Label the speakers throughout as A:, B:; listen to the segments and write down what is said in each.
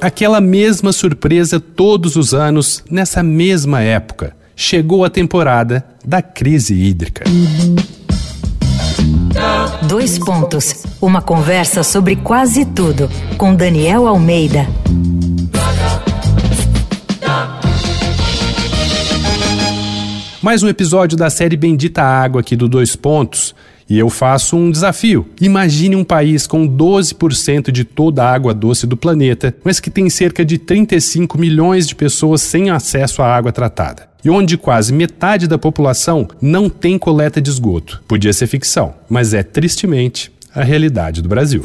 A: Aquela mesma surpresa todos os anos, nessa mesma época. Chegou a temporada da crise hídrica.
B: Dois pontos. Uma conversa sobre quase tudo com Daniel Almeida.
A: Mais um episódio da série Bendita Água aqui do Dois Pontos. E eu faço um desafio. Imagine um país com 12% de toda a água doce do planeta, mas que tem cerca de 35 milhões de pessoas sem acesso à água tratada. E onde quase metade da população não tem coleta de esgoto. Podia ser ficção, mas é tristemente a realidade do Brasil.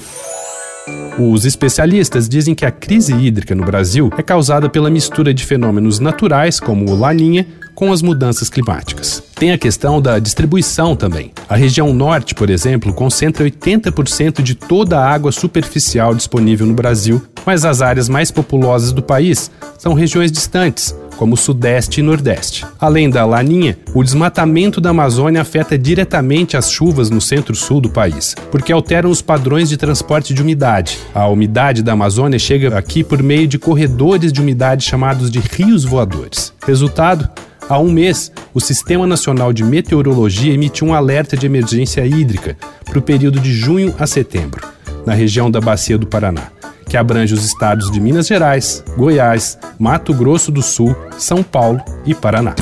A: Os especialistas dizem que a crise hídrica no Brasil é causada pela mistura de fenômenos naturais, como o Laninha, com as mudanças climáticas. Tem a questão da distribuição também. A região norte, por exemplo, concentra 80% de toda a água superficial disponível no Brasil, mas as áreas mais populosas do país são regiões distantes, como Sudeste e Nordeste. Além da laninha, o desmatamento da Amazônia afeta diretamente as chuvas no centro-sul do país, porque alteram os padrões de transporte de umidade. A umidade da Amazônia chega aqui por meio de corredores de umidade chamados de rios voadores. Resultado? Há um mês, o Sistema Nacional de Meteorologia emitiu um alerta de emergência hídrica para o período de junho a setembro, na região da Bacia do Paraná, que abrange os estados de Minas Gerais, Goiás, Mato Grosso do Sul, São Paulo e Paraná.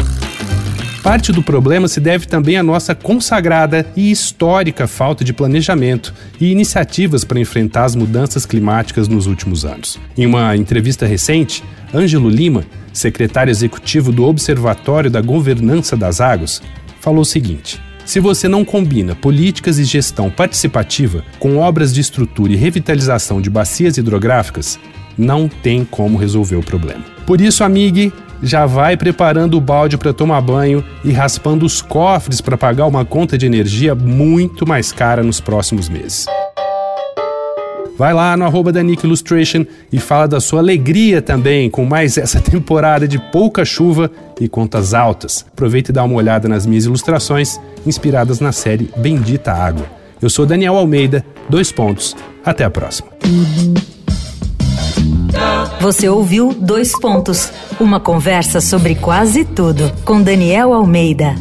A: Parte do problema se deve também à nossa consagrada e histórica falta de planejamento e iniciativas para enfrentar as mudanças climáticas nos últimos anos. Em uma entrevista recente, Ângelo Lima, secretário executivo do Observatório da Governança das Águas, falou o seguinte: se você não combina políticas e gestão participativa com obras de estrutura e revitalização de bacias hidrográficas, não tem como resolver o problema. Por isso, amigue, já vai preparando o balde para tomar banho e raspando os cofres para pagar uma conta de energia muito mais cara nos próximos meses. Vai lá no arroba e fala da sua alegria também com mais essa temporada de pouca chuva e contas altas. Aproveita e dá uma olhada nas minhas ilustrações inspiradas na série Bendita Água. Eu sou Daniel Almeida, dois pontos. Até a próxima.
B: Você ouviu Dois Pontos uma conversa sobre quase tudo com Daniel Almeida.